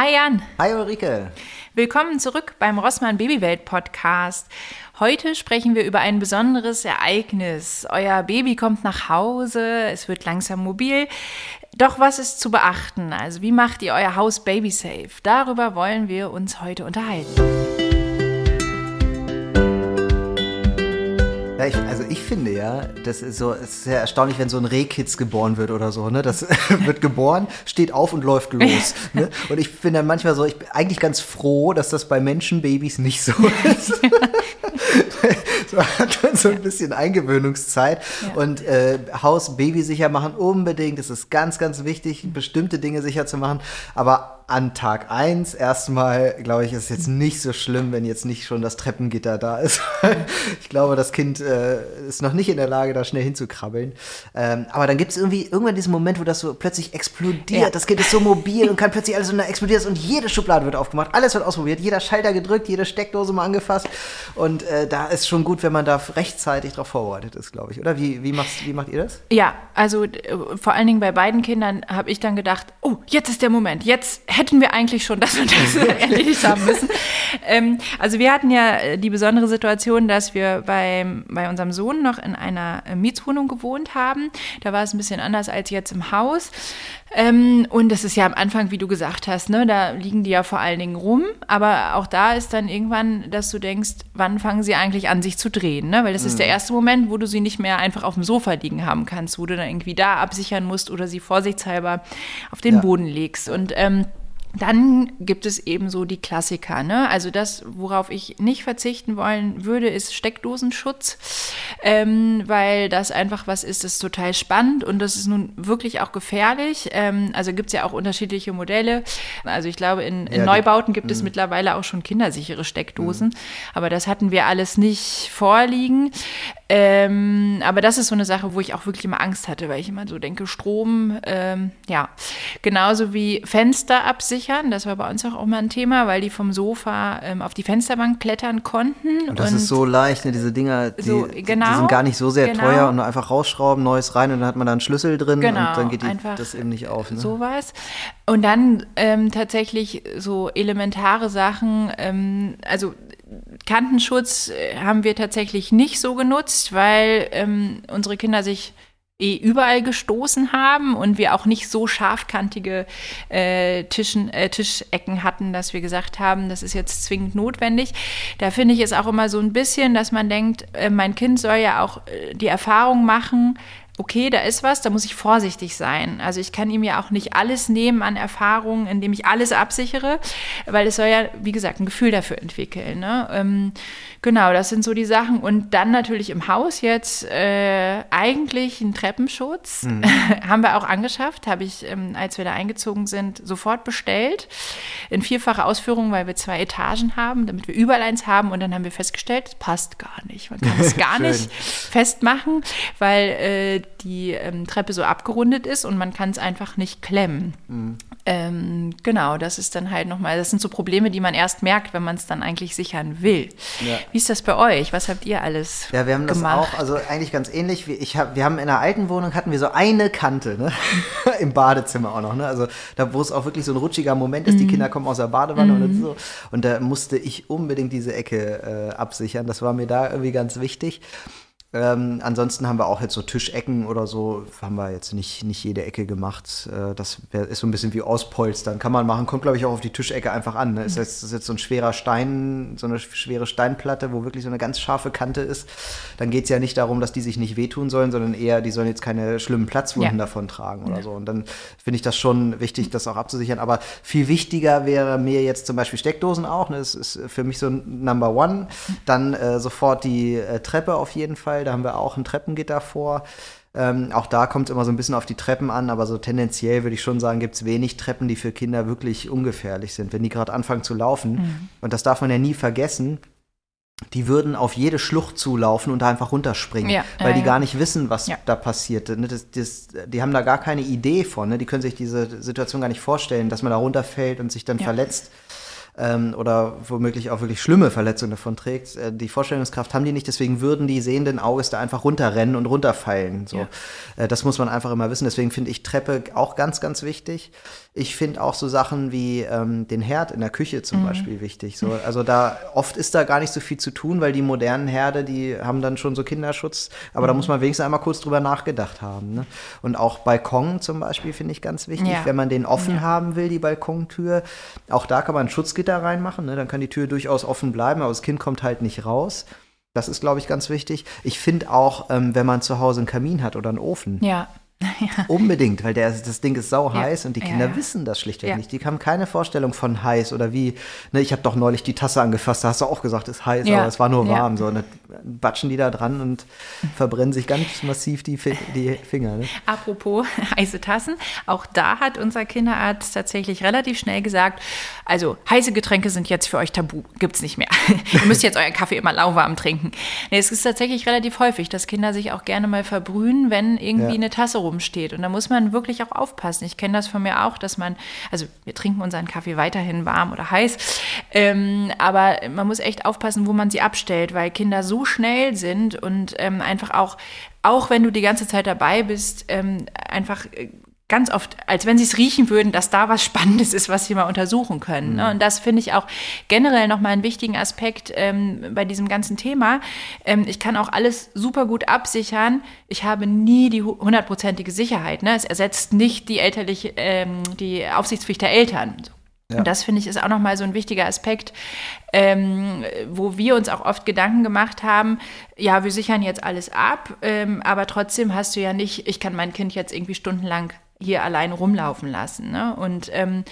Hi Jan. Hi Ulrike. Willkommen zurück beim Rossmann Babywelt Podcast. Heute sprechen wir über ein besonderes Ereignis. Euer Baby kommt nach Hause, es wird langsam mobil. Doch was ist zu beachten? Also wie macht ihr euer Haus baby safe? Darüber wollen wir uns heute unterhalten. Ja, ich, also ich finde ja, das ist so, es ist sehr erstaunlich, wenn so ein Rehkitz geboren wird oder so, ne? Das wird geboren, steht auf und läuft los. ne? Und ich bin dann manchmal so, ich bin eigentlich ganz froh, dass das bei Menschenbabys nicht so ist. so hat man so ein bisschen Eingewöhnungszeit. Ja. Und äh, Haus babysicher machen unbedingt. Das ist ganz, ganz wichtig, bestimmte Dinge sicher zu machen. Aber an Tag 1 erstmal, glaube ich, ist es jetzt nicht so schlimm, wenn jetzt nicht schon das Treppengitter da ist. ich glaube, das Kind äh, ist noch nicht in der Lage, da schnell hinzukrabbeln. Ähm, aber dann gibt es irgendwie irgendwann diesen Moment, wo das so plötzlich explodiert. Ja. Das Kind ist so mobil und kann plötzlich alles so explodiert und jede Schublade wird aufgemacht, alles wird ausprobiert, jeder Schalter gedrückt, jede Steckdose mal angefasst. Und äh, da ist schon gut, wenn man da rechtzeitig darauf vorbereitet ist, glaube ich. Oder wie, wie, machst, wie macht ihr das? Ja, also äh, vor allen Dingen bei beiden Kindern habe ich dann gedacht, oh, jetzt ist der Moment, jetzt hätten wir eigentlich schon das und das erledigt haben müssen. Ähm, also wir hatten ja äh, die besondere Situation, dass wir beim, bei unserem Sohn noch in einer äh, Mietswohnung gewohnt haben. Da war es ein bisschen anders als jetzt im Haus. Ähm, und das ist ja am Anfang, wie du gesagt hast, ne, da liegen die ja vor allen Dingen rum. Aber auch da ist dann irgendwann, dass du denkst, wann fangen sie eigentlich an, sich zu drehen? Ne? Weil das mhm. ist der mhm. erste Moment, wo du sie nicht mehr einfach auf dem Sofa liegen haben kannst, wo du dann irgendwie da absichern musst oder sie vorsichtshalber auf den ja. Boden legst. Und ähm, dann gibt es eben so die Klassiker. Ne? Also das, worauf ich nicht verzichten wollen würde, ist Steckdosenschutz, ähm, weil das einfach was ist, das ist total spannend und das ist nun wirklich auch gefährlich. Ähm, also gibt es ja auch unterschiedliche Modelle. Also ich glaube, in, in ja, Neubauten gibt die, es mhm. mittlerweile auch schon kindersichere Steckdosen, mh. aber das hatten wir alles nicht vorliegen. Ähm, aber das ist so eine Sache, wo ich auch wirklich immer Angst hatte, weil ich immer so denke, Strom, ähm, ja, genauso wie Fenster absichern, das war bei uns auch immer ein Thema, weil die vom Sofa ähm, auf die Fensterbank klettern konnten. Und das und ist so leicht, ne, diese Dinger, die, so, genau, die, sind gar nicht so sehr genau. teuer und nur einfach rausschrauben, neues rein und dann hat man da einen Schlüssel drin genau, und dann geht die, das eben nicht auf. Ne? Sowas. Und dann ähm, tatsächlich so elementare Sachen, ähm, also Kantenschutz äh, haben wir tatsächlich nicht so genutzt, weil ähm, unsere Kinder sich eh überall gestoßen haben und wir auch nicht so scharfkantige äh, Tischen, äh, Tischecken hatten, dass wir gesagt haben, das ist jetzt zwingend notwendig. Da finde ich es auch immer so ein bisschen, dass man denkt, äh, mein Kind soll ja auch äh, die Erfahrung machen, okay, da ist was, da muss ich vorsichtig sein. Also ich kann ihm ja auch nicht alles nehmen an Erfahrungen, indem ich alles absichere, weil es soll ja, wie gesagt, ein Gefühl dafür entwickeln. Ne? Ähm, genau, das sind so die Sachen. Und dann natürlich im Haus jetzt äh, eigentlich einen Treppenschutz. Mhm. haben wir auch angeschafft, habe ich, ähm, als wir da eingezogen sind, sofort bestellt. In vierfacher Ausführung, weil wir zwei Etagen haben, damit wir überall eins haben. Und dann haben wir festgestellt, es passt gar nicht. Man kann es gar nicht festmachen, weil äh, die ähm, Treppe so abgerundet ist und man kann es einfach nicht klemmen. Mhm. Ähm, genau, das ist dann halt nochmal, das sind so Probleme, die man erst merkt, wenn man es dann eigentlich sichern will. Ja. Wie ist das bei euch? Was habt ihr alles Ja, wir haben gemacht? das auch, also eigentlich ganz ähnlich. Ich hab, wir haben in der alten Wohnung hatten wir so eine Kante, ne? im Badezimmer auch noch, ne? also da, wo es auch wirklich so ein rutschiger Moment ist, mhm. die Kinder kommen aus der Badewanne mhm. und so und da musste ich unbedingt diese Ecke äh, absichern. Das war mir da irgendwie ganz wichtig. Ähm, ansonsten haben wir auch jetzt so Tischecken oder so, haben wir jetzt nicht, nicht jede Ecke gemacht. Äh, das wär, ist so ein bisschen wie auspolstern. Kann man machen, kommt glaube ich auch auf die Tischecke einfach an. Ne? Ist, mhm. jetzt, ist jetzt so ein schwerer Stein, so eine schwere Steinplatte, wo wirklich so eine ganz scharfe Kante ist. Dann geht es ja nicht darum, dass die sich nicht wehtun sollen, sondern eher, die sollen jetzt keine schlimmen Platzwunden ja. davon tragen oder ja. so. Und dann finde ich das schon wichtig, das auch abzusichern. Aber viel wichtiger wäre mir jetzt zum Beispiel Steckdosen auch. Ne? Das ist für mich so ein Number One. Dann äh, sofort die äh, Treppe auf jeden Fall Fall. Da haben wir auch ein Treppengitter vor. Ähm, auch da kommt es immer so ein bisschen auf die Treppen an, aber so tendenziell würde ich schon sagen, gibt es wenig Treppen, die für Kinder wirklich ungefährlich sind, wenn die gerade anfangen zu laufen. Mhm. Und das darf man ja nie vergessen. Die würden auf jede Schlucht zulaufen und da einfach runterspringen, ja, weil äh, die gar nicht wissen, was ja. da passiert. Ne? Das, das, die haben da gar keine Idee von. Ne? Die können sich diese Situation gar nicht vorstellen, dass man da runterfällt und sich dann ja. verletzt. Ähm, oder womöglich auch wirklich schlimme Verletzungen davon trägt. Äh, die Vorstellungskraft haben die nicht, deswegen würden die sehenden Auges da einfach runterrennen und runterfallen. So. Ja. Äh, das muss man einfach immer wissen. Deswegen finde ich Treppe auch ganz, ganz wichtig. Ich finde auch so Sachen wie ähm, den Herd in der Küche zum mhm. Beispiel wichtig. So, also da oft ist da gar nicht so viel zu tun, weil die modernen Herde, die haben dann schon so Kinderschutz, aber mhm. da muss man wenigstens einmal kurz drüber nachgedacht haben. Ne? Und auch Balkon zum Beispiel finde ich ganz wichtig, ja. wenn man den offen ja. haben will, die Balkontür. Auch da kann man ein Schutzgitter reinmachen, ne? dann kann die Tür durchaus offen bleiben, aber das Kind kommt halt nicht raus. Das ist, glaube ich, ganz wichtig. Ich finde auch, ähm, wenn man zu Hause einen Kamin hat oder einen Ofen, ja. Ja. Unbedingt, weil der, das Ding ist sau heiß ja. und die Kinder ja, wissen das schlichtweg nicht. Die haben keine Vorstellung von heiß oder wie, ne, ich habe doch neulich die Tasse angefasst, da hast du auch gesagt, es ist heiß, aber es war nur warm. So, und dann batschen die da dran und verbrennen sich ganz massiv die, die Finger. Ne? Apropos heiße Tassen, auch da hat unser Kinderarzt tatsächlich relativ schnell gesagt, also heiße Getränke sind jetzt für euch tabu, gibt es nicht mehr. Ihr müsst jetzt euren Kaffee immer lauwarm trinken. Nee, es ist tatsächlich relativ häufig, dass Kinder sich auch gerne mal verbrühen, wenn irgendwie eine Tasse rum rumsteht. Und da muss man wirklich auch aufpassen. Ich kenne das von mir auch, dass man, also wir trinken unseren Kaffee weiterhin warm oder heiß, ähm, aber man muss echt aufpassen, wo man sie abstellt, weil Kinder so schnell sind und ähm, einfach auch, auch wenn du die ganze Zeit dabei bist, ähm, einfach äh, ganz oft, als wenn sie es riechen würden, dass da was Spannendes ist, was sie mal untersuchen können. Ne? Mhm. Und das finde ich auch generell nochmal einen wichtigen Aspekt ähm, bei diesem ganzen Thema. Ähm, ich kann auch alles super gut absichern. Ich habe nie die hundertprozentige Sicherheit. Ne? Es ersetzt nicht die elterliche, ähm, die Aufsichtspflicht der Eltern. Ja. Und das finde ich ist auch nochmal so ein wichtiger Aspekt, ähm, wo wir uns auch oft Gedanken gemacht haben, ja, wir sichern jetzt alles ab, ähm, aber trotzdem hast du ja nicht, ich kann mein Kind jetzt irgendwie stundenlang hier allein rumlaufen lassen. Ne? Und ähm,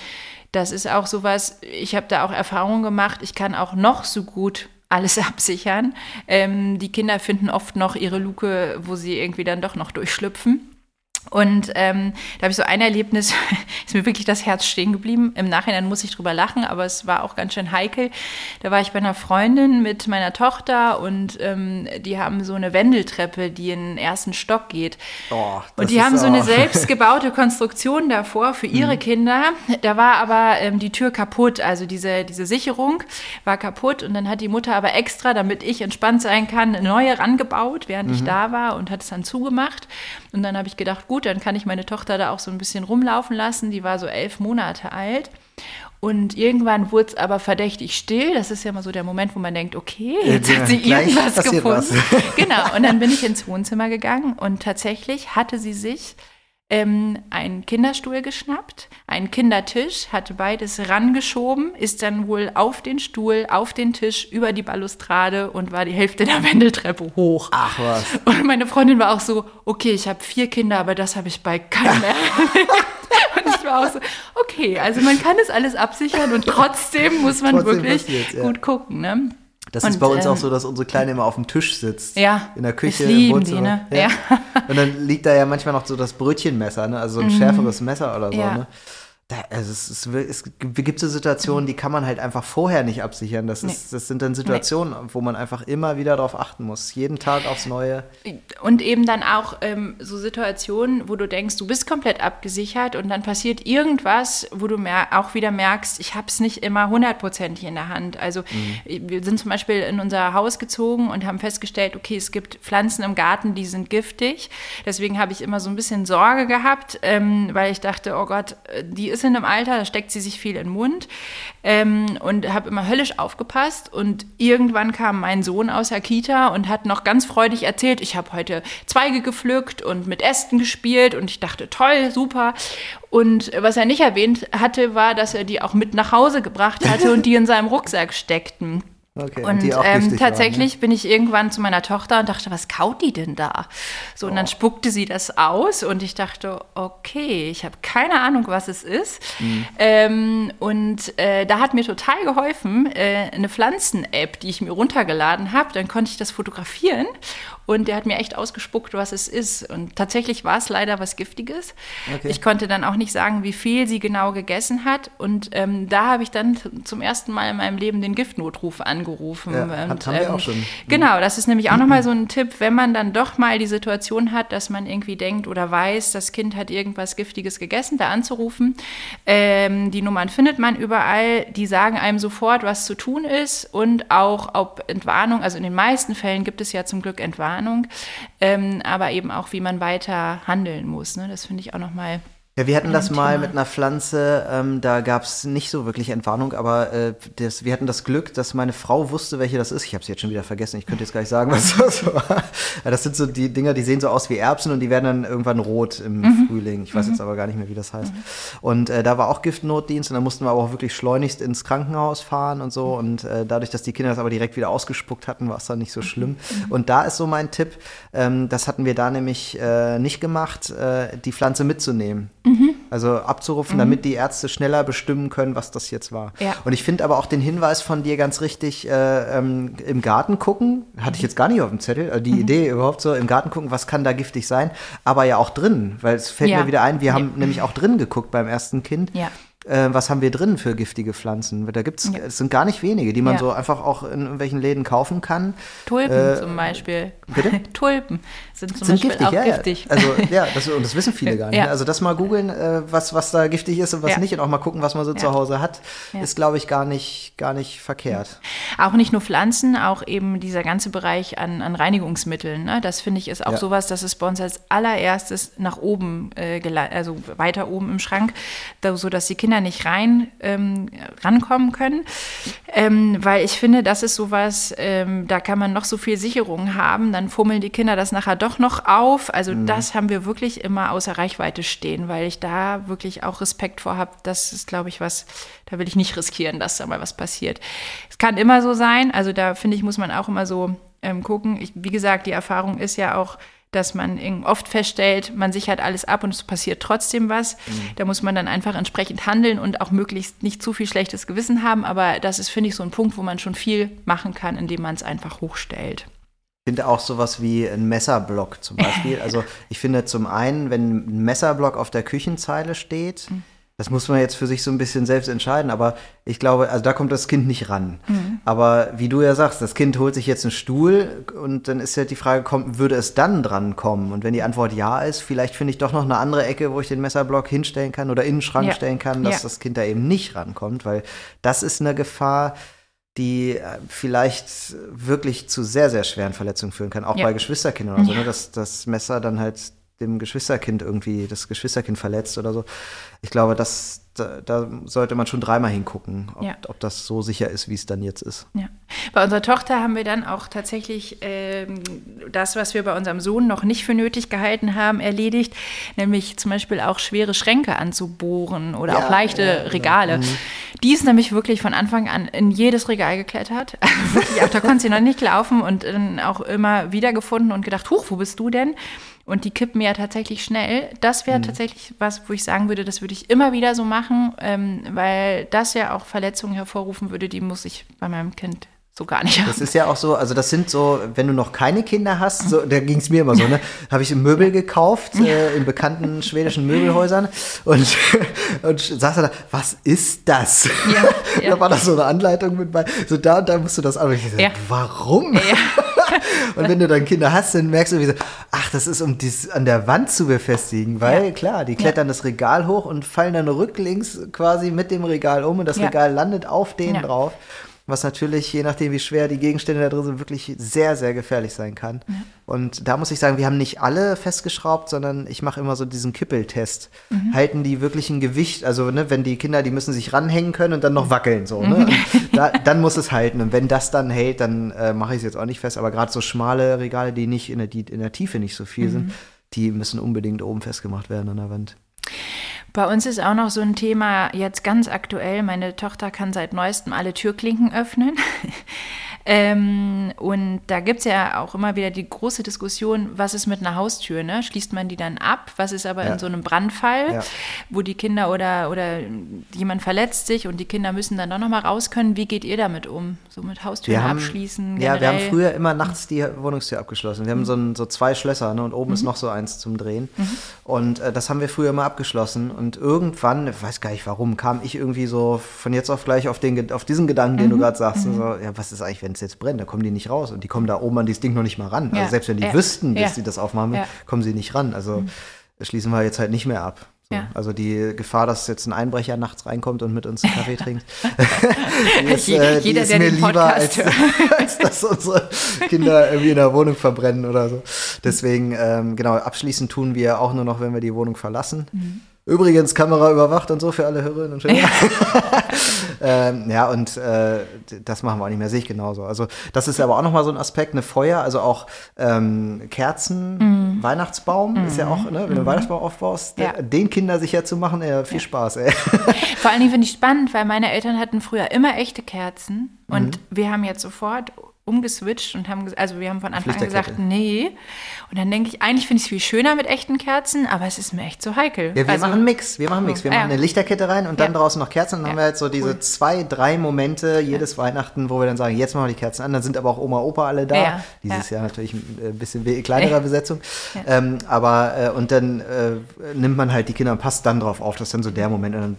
das ist auch sowas, ich habe da auch Erfahrungen gemacht, ich kann auch noch so gut alles absichern. Ähm, die Kinder finden oft noch ihre Luke, wo sie irgendwie dann doch noch durchschlüpfen. Und ähm, da habe ich so ein Erlebnis, ist mir wirklich das Herz stehen geblieben. Im Nachhinein muss ich drüber lachen, aber es war auch ganz schön heikel. Da war ich bei einer Freundin mit meiner Tochter und ähm, die haben so eine Wendeltreppe, die in den ersten Stock geht. Oh, und die haben so eine selbstgebaute Konstruktion davor für ihre mhm. Kinder. Da war aber ähm, die Tür kaputt, also diese, diese Sicherung war kaputt. Und dann hat die Mutter aber extra, damit ich entspannt sein kann, eine neue rangebaut, während mhm. ich da war und hat es dann zugemacht. Und dann habe ich gedacht, gut, dann kann ich meine Tochter da auch so ein bisschen rumlaufen lassen. Die war so elf Monate alt. Und irgendwann wurde es aber verdächtig still. Das ist ja immer so der Moment, wo man denkt, okay, jetzt hat sie irgendwas gefunden. genau. Und dann bin ich ins Wohnzimmer gegangen und tatsächlich hatte sie sich ähm, einen Kinderstuhl geschnappt, einen Kindertisch, hatte beides rangeschoben, ist dann wohl auf den Stuhl, auf den Tisch, über die Balustrade und war die Hälfte der Wendeltreppe hoch. Ach was. Und meine Freundin war auch so, okay, ich habe vier Kinder, aber das habe ich bei keinem Und ich war auch so, okay, also man kann es alles absichern und trotzdem muss man trotzdem wirklich ja. gut gucken. Ne? Das und, ist bei uns ähm, auch so, dass unsere Kleine immer auf dem Tisch sitzt. Ja. In der Küche, im Wohnzimmer. Die, ne? ja. ja. Und dann liegt da ja manchmal noch so das Brötchenmesser, ne? also so ein mhm. schärferes Messer oder so. Ja. Ne? Da, also es, es, es, gibt so Situationen, die kann man halt einfach vorher nicht absichern. Das, ist, nee. das sind dann Situationen, nee. wo man einfach immer wieder darauf achten muss. Jeden Tag aufs Neue. Und eben dann auch ähm, so Situationen, wo du denkst, du bist komplett abgesichert und dann passiert irgendwas, wo du auch wieder merkst, ich habe es nicht immer hundertprozentig in der Hand. Also mhm. wir sind zum Beispiel in unser Haus gezogen und haben festgestellt, okay, es gibt Pflanzen im Garten, die sind giftig. Deswegen habe ich immer so ein bisschen Sorge gehabt, ähm, weil ich dachte, oh Gott, äh, die ist ist in einem Alter, da steckt sie sich viel in den Mund ähm, und habe immer höllisch aufgepasst. Und irgendwann kam mein Sohn aus der Kita und hat noch ganz freudig erzählt, ich habe heute Zweige gepflückt und mit Ästen gespielt und ich dachte, toll, super. Und was er nicht erwähnt hatte, war, dass er die auch mit nach Hause gebracht hatte und die in seinem Rucksack steckten. Okay, und, ähm, tatsächlich waren, ne? bin ich irgendwann zu meiner Tochter und dachte, was kaut die denn da? So, oh. und dann oh. spuckte sie das aus und ich dachte, okay, ich habe keine Ahnung, was es ist. Mhm. Ähm, und äh, da hat mir total geholfen, äh, eine Pflanzen-App, die ich mir runtergeladen habe. Dann konnte ich das fotografieren und der hat mir echt ausgespuckt, was es ist. Und tatsächlich war es leider was Giftiges. Okay. Ich konnte dann auch nicht sagen, wie viel sie genau gegessen hat. Und ähm, da habe ich dann zum ersten Mal in meinem Leben den Giftnotruf angerufen. Ja, und, hat- haben wir auch schon. Genau, das ist nämlich auch nochmal so ein Tipp, wenn man dann doch mal die Situation hat, dass man irgendwie denkt oder weiß, das Kind hat irgendwas Giftiges gegessen, da anzurufen. Ähm, die Nummern findet man überall. Die sagen einem sofort, was zu tun ist und auch ob Entwarnung, also in den meisten Fällen gibt es ja zum Glück Entwarnung, ähm, aber eben auch, wie man weiter handeln muss. Ne? Das finde ich auch nochmal Ja, wir hatten das mal mit einer Pflanze, ähm, da gab es nicht so wirklich Entwarnung, aber äh, das, wir hatten das Glück, dass meine Frau wusste, welche das ist. Ich habe sie jetzt schon wieder vergessen, ich könnte jetzt gar nicht sagen, was das war. Das sind so die Dinger, die sehen so aus wie Erbsen und die werden dann irgendwann rot im Mhm. Frühling. Ich weiß jetzt aber gar nicht mehr, wie das heißt. Und äh, da war auch Giftnotdienst und da mussten wir aber auch wirklich schleunigst ins Krankenhaus fahren und so. Und äh, dadurch, dass die Kinder das aber direkt wieder ausgespuckt hatten, war es dann nicht so schlimm. Und da ist so mein Tipp, ähm, das hatten wir da nämlich äh, nicht gemacht, äh, die Pflanze mitzunehmen. Also abzurupfen, damit die Ärzte schneller bestimmen können, was das jetzt war. Ja. Und ich finde aber auch den Hinweis von dir ganz richtig, äh, ähm, im Garten gucken, hatte ich jetzt gar nicht auf dem Zettel, äh, die Idee überhaupt so, im Garten gucken, was kann da giftig sein, aber ja auch drin, weil es fällt Ja. mir wieder ein, wir Ja. haben nämlich auch drin geguckt beim ersten Kind. Ja. Äh, was haben wir drin für giftige Pflanzen? Da gibt's, es sind gar nicht wenige, die man Ja. so einfach auch in irgendwelchen Läden kaufen kann. Tulpen Äh, zum Beispiel. bitte? Tulpen sind zum sind Beispiel giftig, auch ja, giftig. ja. Also ja, das, und das wissen viele gar nicht. Ja. ne? Also das mal googeln, äh, was, was da giftig ist und was nicht und auch mal gucken, was man so zu Hause hat, ist, glaube ich, gar nicht, gar nicht verkehrt. Auch nicht nur Pflanzen, auch eben dieser ganze Bereich an, an Reinigungsmitteln. Ne? Das finde ich ist auch sowas, das ist bei uns als allererstes nach oben, äh, also weiter oben im Schrank, da, so dass die Kinder nicht rein ähm, rankommen können. Ähm, weil ich finde, das ist sowas, ähm, da kann man noch so viel Sicherung haben, dann fummeln die Kinder das nachher doch noch auf. Also das haben wir wirklich immer außer Reichweite stehen, weil ich da wirklich auch Respekt vor habe. Das ist, glaube ich, was, da will ich nicht riskieren, dass da mal was passiert. Es kann immer so sein, also da finde ich, muss man auch immer so ähm, gucken. Ich, wie gesagt, die Erfahrung ist ja auch, dass man oft feststellt, man sichert alles ab und es passiert trotzdem was. Da muss man dann einfach entsprechend handeln und auch möglichst nicht zu viel schlechtes Gewissen haben. Aber das ist, finde ich, so ein Punkt, wo man schon viel machen kann, indem man es einfach hochstellt. Ich finde auch sowas wie ein Messerblock zum Beispiel. Also ich finde zum einen, wenn ein Messerblock auf der Küchenzeile steht, das muss man jetzt für sich so ein bisschen selbst entscheiden, aber ich glaube, also da kommt das Kind nicht ran. Aber wie du ja sagst, das Kind holt sich jetzt einen Stuhl und dann ist ja die Frage, kommt, würde es dann dran kommen? Und wenn die Antwort ja ist, vielleicht finde ich doch noch eine andere Ecke, wo ich den Messerblock hinstellen kann oder in den Schrank Ja. stellen kann, dass Ja. das Kind da eben nicht rankommt, weil das ist eine Gefahr, die äh, vielleicht wirklich zu sehr, sehr schweren Verletzungen führen kann, auch Ja. bei Geschwisterkindern oder so, ne? dass das Messer dann halt dem Geschwisterkind irgendwie das Geschwisterkind verletzt oder so. Ich glaube, das, da, da sollte man schon dreimal hingucken, ob, Ja. ob das so sicher ist, wie es dann jetzt ist. Ja. Bei unserer Tochter haben wir dann auch tatsächlich ähm, das, was wir bei unserem Sohn noch nicht für nötig gehalten haben, erledigt, nämlich zum Beispiel auch schwere Schränke anzubohren oder Ja, auch leichte genau. Regale. Die ist nämlich wirklich von Anfang an in jedes Regal geklettert. Wirklich, auch da konnte sie noch nicht laufen und dann auch immer wieder gefunden und gedacht, huch, wo bist du denn? Und die kippen ja tatsächlich schnell. Das wäre tatsächlich was, wo ich sagen würde, das würde ich immer wieder so machen, ähm, weil das ja auch Verletzungen hervorrufen würde, die muss ich bei meinem Kind so gar nicht haben. Das ist ja auch so, also das sind so, wenn du noch keine Kinder hast, so, da ging es mir immer so, ne? Habe ich Möbel gekauft äh, in bekannten schwedischen Möbelhäusern und, und saß da, was ist das? Ja, ja. da war da so eine Anleitung mit bei, so da und da musst du das an. Und ich dachte, Ja. warum? Und wenn du dann Kinder hast, dann merkst du, wie so, ach, das ist, um dies an der Wand zu befestigen, weil Ja. klar, die klettern das Regal hoch und fallen dann rücklings quasi mit dem Regal um und das Ja. Regal landet auf denen Ja. drauf. Was natürlich, je nachdem, wie schwer die Gegenstände da drin sind, wirklich sehr, sehr gefährlich sein kann. Und da muss ich sagen, wir haben nicht alle festgeschraubt, sondern ich mache immer so diesen Kippeltest. Mhm. Halten die wirklich ein Gewicht? Also, ne, wenn die Kinder, die müssen sich ranhängen können und dann noch wackeln, so, ne? Mhm. Da, dann muss es halten. Und wenn das dann hält, dann äh, mache ich es jetzt auch nicht fest. Aber gerade so schmale Regale, die nicht in der, die in der Tiefe nicht so viel Mhm. sind, die müssen unbedingt oben festgemacht werden an der Wand. Bei uns ist auch noch so ein Thema jetzt ganz aktuell. Meine Tochter kann seit neuestem alle Türklinken öffnen. Ähm, und da gibt es ja auch immer wieder die große Diskussion, was ist mit einer Haustür? Ne? Schließt man die dann ab? Was ist aber Ja. in so einem Brandfall, Ja. wo die Kinder oder, oder jemand verletzt sich und die Kinder müssen dann doch nochmal raus können? Wie geht ihr damit um? So mit Haustüren abschließen? Ja, wir haben generell? früher immer nachts die Wohnungstür abgeschlossen. Wir haben so, ein, so zwei Schlösser ne, und oben ist noch so eins zum Drehen. Und äh, das haben wir früher immer abgeschlossen. Und irgendwann, ich weiß gar nicht warum, kam ich irgendwie so von jetzt auf gleich auf, den, auf diesen Gedanken, den du gerade sagst. So, ja, was ist eigentlich, wenn es jetzt brennt? Da kommen die nicht raus. Und die kommen da oben an dieses Ding noch nicht mal ran. Ja, Also selbst wenn die ja, wüssten, dass sie das aufmachen, kommen sie nicht ran. Also schließen wir jetzt halt nicht mehr ab. So. Also die Gefahr, dass jetzt ein Einbrecher nachts reinkommt und mit uns einen Kaffee trinkt, ist, äh, jeder, ist mir lieber, als, als dass unsere Kinder irgendwie in der Wohnung verbrennen oder so. Deswegen, ähm, genau, abschließend tun wir auch nur noch, wenn wir die Wohnung verlassen. Mhm. Übrigens, Kamera überwacht und so für alle Hörerinnen und Hörer. Ähm, ja, und äh, das machen wir auch nicht mehr, sehe ich genauso. Also das ist aber auch nochmal so ein Aspekt, eine Feuer, also auch ähm, Kerzen, Mhm. Weihnachtsbaum ist ja auch, ne, wenn du einen Weihnachtsbaum aufbaust, Ja. der, den Kinder sicher zu machen, äh, viel Spaß, ey. Vor allen Dingen finde ich spannend, weil meine Eltern hatten früher immer echte Kerzen Mhm. und wir haben jetzt sofort umgeswitcht und haben, also wir haben von Anfang an gesagt, nee. Und dann denke ich, eigentlich finde ich es viel schöner mit echten Kerzen, aber es ist mir echt so heikel. Ja, wir also, machen einen Mix. Wir machen Mix. Wir Ja. machen eine Lichterkette rein und dann Ja. draußen noch Kerzen. Und dann haben wir halt so diese Cool. zwei, drei Momente jedes Weihnachten, wo wir dann sagen, jetzt machen wir die Kerzen an. Dann sind aber auch Oma, Opa alle da. Dieses Ja. Jahr natürlich ein äh, bisschen kleinerer. Besetzung. Ähm, aber äh, und dann äh, nimmt man halt die Kinder und passt dann drauf auf. Das ist dann so der Moment. Und dann,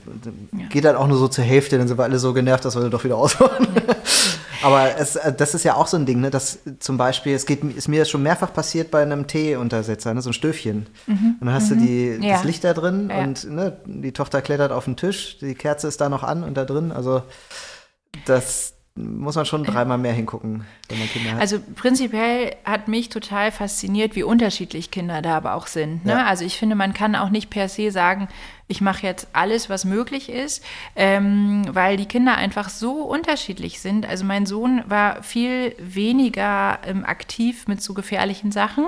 dann geht dann auch nur so zur Hälfte. Dann sind wir alle so genervt, dass wir doch wieder ausmachen. Aber es, äh, das ist ja auch so ein Ding, ne, dass zum Beispiel, es geht, ist mir das schon mehrfach passiert bei einem Teeuntersetzer, ne, so ein Stöfchen. Und dann hast du die, Mhm. Ja. das Licht da drin Ja. und ne, die Tochter klettert auf den Tisch, die Kerze ist da noch an und da drin. Also das muss man schon dreimal mehr hingucken, wenn man Kinder hat. Also prinzipiell hat mich total fasziniert, wie unterschiedlich Kinder da aber auch sind. Ne? Ja. Also ich finde, man kann auch nicht per se sagen, ich mache jetzt alles, was möglich ist, ähm, weil die Kinder einfach so unterschiedlich sind. Also mein Sohn war viel weniger ähm, aktiv mit so gefährlichen Sachen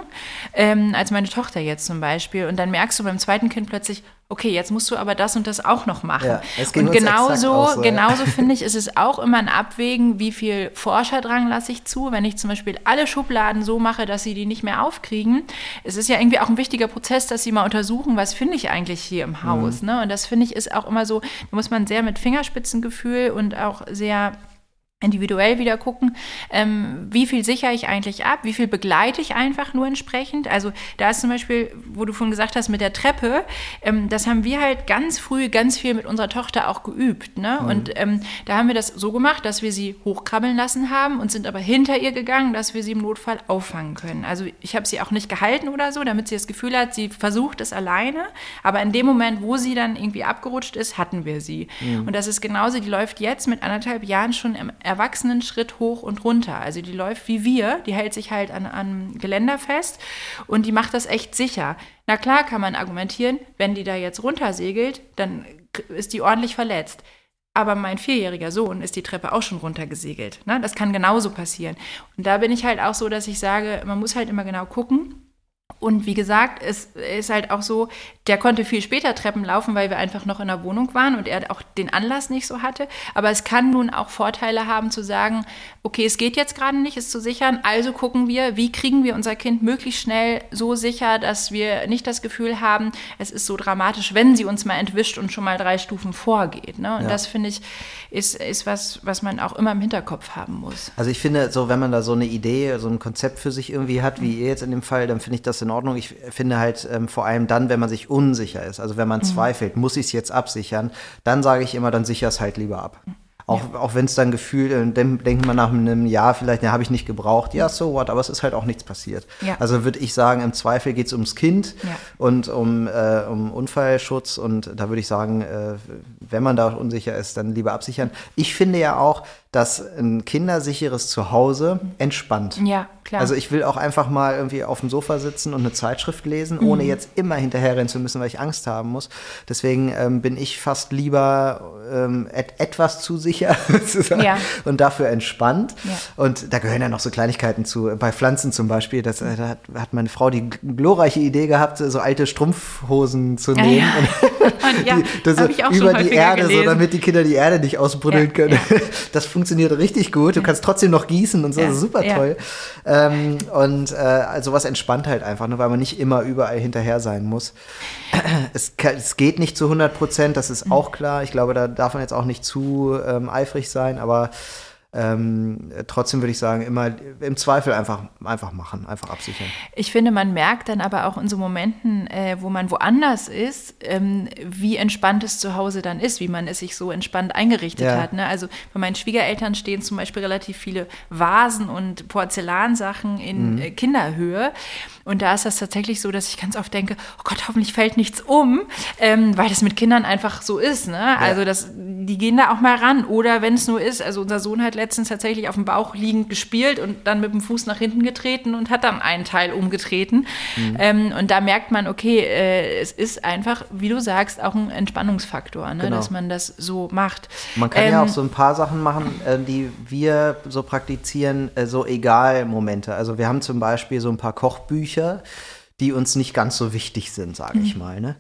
ähm, als meine Tochter jetzt zum Beispiel. Und dann merkst du beim zweiten Kind plötzlich, okay, jetzt musst du aber das und das auch noch machen. Ja, und genauso, so, ja. genauso finde ich, ist es auch immer ein Abwägen, wie viel Forscherdrang lasse ich zu. Wenn ich zum Beispiel alle Schubladen so mache, dass sie die nicht mehr aufkriegen, es ist ja irgendwie auch ein wichtiger Prozess, dass sie mal untersuchen, was finde ich eigentlich hier im Haus. Ne? Und das finde ich ist auch immer so, da muss man sehr mit Fingerspitzengefühl und auch sehr individuell wieder gucken, ähm, wie viel sichere ich eigentlich ab, wie viel begleite ich einfach nur entsprechend. Also da ist zum Beispiel, wo du vorhin gesagt hast, mit der Treppe, ähm, das haben wir halt ganz früh ganz viel mit unserer Tochter auch geübt. Ne? Und ähm, da haben wir das so gemacht, dass wir sie hochkrabbeln lassen haben und sind aber hinter ihr gegangen, dass wir sie im Notfall auffangen können. Also ich habe sie auch nicht gehalten oder so, damit sie das Gefühl hat, sie versucht es alleine. Aber in dem Moment, wo sie dann irgendwie abgerutscht ist, hatten wir sie. Und das ist genauso, die läuft jetzt mit anderthalb Jahren schon im Erwachsenenschritt hoch und runter. Also die läuft wie wir, die hält sich halt an, an Geländer fest und die macht das echt sicher. Na klar kann man argumentieren, wenn die da jetzt runtersegelt, dann ist die ordentlich verletzt. Aber mein vierjähriger Sohn ist die Treppe auch schon runtergesegelt. Ne? Das kann genauso passieren. Und da bin ich halt auch so, dass ich sage, man muss halt immer genau gucken. Und wie gesagt, es ist halt auch so, der konnte viel später Treppen laufen, weil wir einfach noch in der Wohnung waren und er auch den Anlass nicht so hatte. Aber es kann nun auch Vorteile haben zu sagen, okay, es geht jetzt gerade nicht, es zu sichern, also gucken wir, wie kriegen wir unser Kind möglichst schnell so sicher, dass wir nicht das Gefühl haben, es ist so dramatisch, wenn sie uns mal entwischt und schon mal drei Stufen vorgeht. Ne? Und Ja. das finde ich, ist, ist was, was man auch immer im Hinterkopf haben muss. Also ich finde, so wenn man da so eine Idee, so ein Konzept für sich irgendwie hat, wie ihr jetzt in dem Fall, dann finde ich das in Ordnung. Ich finde halt ähm, vor allem dann, wenn man sich unsicher ist, also wenn man zweifelt, muss ich es jetzt absichern, dann sage ich immer, dann sicher es halt lieber ab. Auch, auch wenn es dann gefühlt, äh, dann denkt man nach einem Jahr vielleicht, ja, habe ich nicht gebraucht, ja, so what, aber es ist halt auch nichts passiert. Ja. Also würde ich sagen, im Zweifel geht es ums Kind Ja. und um, äh, um Unfallschutz und da würde ich sagen, äh, wenn man da unsicher ist, dann lieber absichern. Ich finde ja auch, dass ein kindersicheres Zuhause entspannt. Ja, klar. Also ich will auch einfach mal irgendwie auf dem Sofa sitzen und eine Zeitschrift lesen, ohne jetzt immer hinterherrennen zu müssen, weil ich Angst haben muss. Deswegen ähm, bin ich fast lieber ähm, et etwas zu sicher Ja. und dafür entspannt. Ja. Und da gehören ja noch so Kleinigkeiten zu. Bei Pflanzen zum Beispiel, das, äh, da hat, hat meine Frau die glorreiche Idee gehabt, so alte Strumpfhosen zu Ja, nehmen ja. Ja, die, das so über die Erde, gelesen. so damit die Kinder die Erde nicht ausbruddeln Ja, können. ja. Das funktioniert richtig gut. Du kannst trotzdem noch gießen und so, ist super toll. Ähm, und äh, also was entspannt halt einfach, ne, weil man nicht immer überall hinterher sein muss. Es, kann, es geht nicht zu 100 Prozent, das ist auch klar. Ich glaube, da darf man jetzt auch nicht zu ähm, eifrig sein, aber ähm, trotzdem würde ich sagen, immer im Zweifel einfach, einfach machen, einfach absichern. Ich finde, man merkt dann aber auch in so Momenten, äh, wo man woanders ist, ähm, wie entspannt es zu Hause dann ist, wie man es sich so entspannt eingerichtet Ja. hat. Ne? Also bei meinen Schwiegereltern stehen zum Beispiel relativ viele Vasen und Porzellansachen in Mhm. äh, Kinderhöhe. Und da ist das tatsächlich so, dass ich ganz oft denke, oh Gott, hoffentlich fällt nichts um, ähm, weil das mit Kindern einfach so ist. Ne? Also das, die gehen da auch mal ran. Oder wenn es nur ist, also unser Sohn hat letztens tatsächlich auf dem Bauch liegend gespielt und dann mit dem Fuß nach hinten getreten und hat dann einen Teil umgetreten. Mhm. Ähm, und da merkt man, okay, äh, es ist einfach, wie du sagst, auch ein Entspannungsfaktor, ne? Genau. dass man das so macht. Man kann ja Ähm, auch so ein paar Sachen machen, äh, die wir so praktizieren, äh, so egal Momente. Also wir haben zum Beispiel so ein paar Kochbücher, die uns nicht ganz so wichtig sind, sage ich mal. Ne?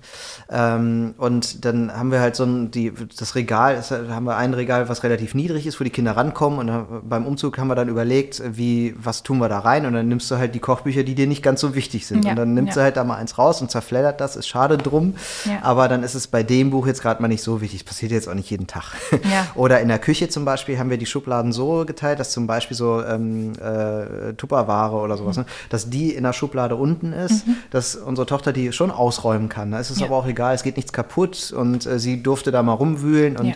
Ähm, und dann haben wir halt so ein, die, das Regal, ist, haben wir ein Regal, was relativ niedrig ist, wo die Kinder rankommen. Und dann, beim Umzug haben wir dann überlegt, äh, wie, was tun wir da rein? Und dann nimmst du halt die Kochbücher, die dir nicht ganz so wichtig sind. Ja, und dann nimmst ja. du halt da mal eins raus und zerfleddert das, ist schade drum. Ja. Aber dann ist es bei dem Buch jetzt gerade mal nicht so wichtig. Das passiert jetzt auch nicht jeden Tag. Oder in der Küche zum Beispiel haben wir die Schubladen so geteilt, dass zum Beispiel so ähm, äh, Tupperware oder sowas, Mhm. ne, dass die in der Schublade unten ist, dass unsere Tochter die schon ausräumen kann. Da ist es Ja. aber auch egal, es geht nichts kaputt und äh, sie durfte da mal rumwühlen und.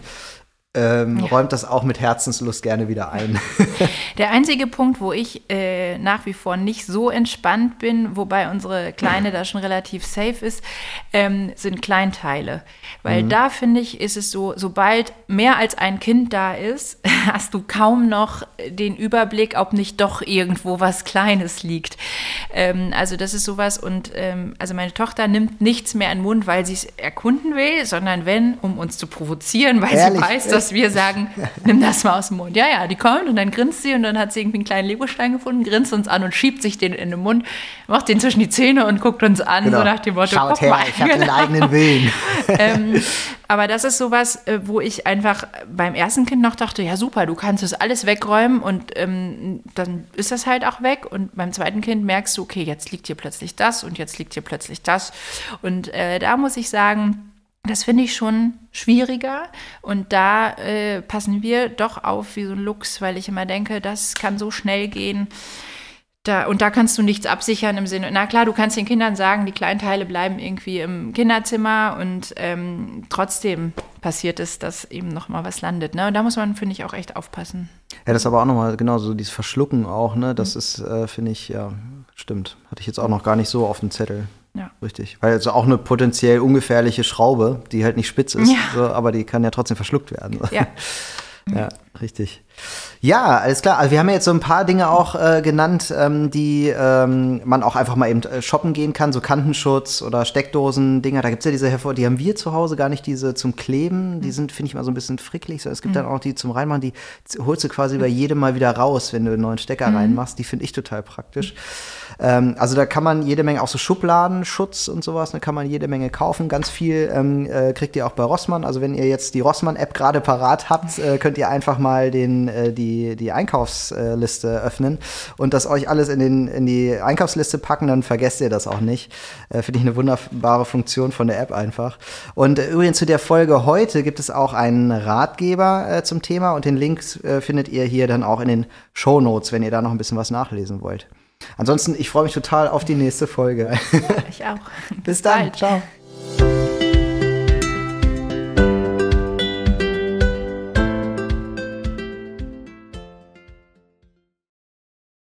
Ähm, Ja. räumt das auch mit Herzenslust gerne wieder ein. Der einzige Punkt, wo ich äh, nach wie vor nicht so entspannt bin, wobei unsere Kleine da schon relativ safe ist, ähm, sind Kleinteile. Weil Mhm. da finde ich, ist es so, sobald mehr als ein Kind da ist, hast du kaum noch den Überblick, ob nicht doch irgendwo was Kleines liegt. Ähm, also das ist sowas und ähm, also meine Tochter nimmt nichts mehr in den Mund, weil sie es erkunden will, sondern wenn, um uns zu provozieren, weil Ehrlich? sie weiß, dass wir sagen, nimm das mal aus dem Mund. Ja, ja, die kommt und dann grinst sie und dann hat sie irgendwie einen kleinen Legostein gefunden, grinst uns an und schiebt sich den in den Mund, macht den zwischen die Zähne und guckt uns an, so nach dem Motto, Genau. Schaut her, mal. ich habe den Genau. eigenen Willen. ähm, aber das ist sowas, äh, wo ich einfach beim ersten Kind noch dachte, ja super, du kannst das alles wegräumen und ähm, dann ist das halt auch weg. Und beim zweiten Kind merkst du, okay, jetzt liegt hier plötzlich das und jetzt liegt hier plötzlich das. Und äh, da muss ich sagen, das finde ich schon schwieriger und da äh, passen wir doch auf wie so ein Luchs, weil ich immer denke, das kann so schnell gehen. Da, und da kannst du nichts absichern im Sinne, na klar, du kannst den Kindern sagen, die Kleinteile bleiben irgendwie im Kinderzimmer und ähm, trotzdem passiert es, dass eben noch mal was landet. Ne? Und da muss man, finde ich, auch echt aufpassen. Ja, das ist aber auch nochmal, genau, so dieses Verschlucken auch, ne? Mhm. Das ist, äh, finde ich, ja, stimmt. Hatte ich jetzt auch noch gar nicht so auf dem Zettel. Ja. Richtig. Weil also auch eine potenziell ungefährliche Schraube, die halt nicht spitz ist, Ja. so, aber die kann ja trotzdem verschluckt werden. Ja. Ja, richtig. Ja, alles klar. Also wir haben ja jetzt so ein paar Dinge auch äh, genannt, ähm, die ähm, man auch einfach mal eben äh, shoppen gehen kann, so Kantenschutz oder Steckdosen-Dinger. Da gibt's ja diese hervor, die haben wir zu Hause gar nicht, diese zum Kleben. Die sind, finde ich, mal so ein bisschen fricklig. So, es gibt dann auch die zum Reinmachen, die holst du quasi bei jedem Mal wieder raus, wenn du einen neuen Stecker reinmachst. Die finde ich total praktisch. Ähm, also da kann man jede Menge, auch so Schubladenschutz und sowas, ne, kann man jede Menge kaufen. Ganz viel ähm, äh, kriegt ihr auch bei Rossmann. Also wenn ihr jetzt die Rossmann-App gerade parat habt, äh, könnt ihr einfach mal den, äh, die, die Einkaufsliste öffnen und das euch alles in, den, in die Einkaufsliste packen, dann vergesst ihr das auch nicht. Äh, Finde ich eine wunderbare Funktion von der App einfach. Und äh, übrigens zu der Folge heute gibt es auch einen Ratgeber äh, zum Thema und den Link findet ihr hier dann auch in den Show Notes, wenn ihr da noch ein bisschen was nachlesen wollt. Ansonsten, ich freue mich total auf die nächste Folge. Ich auch. Bis dann. bald. Ciao.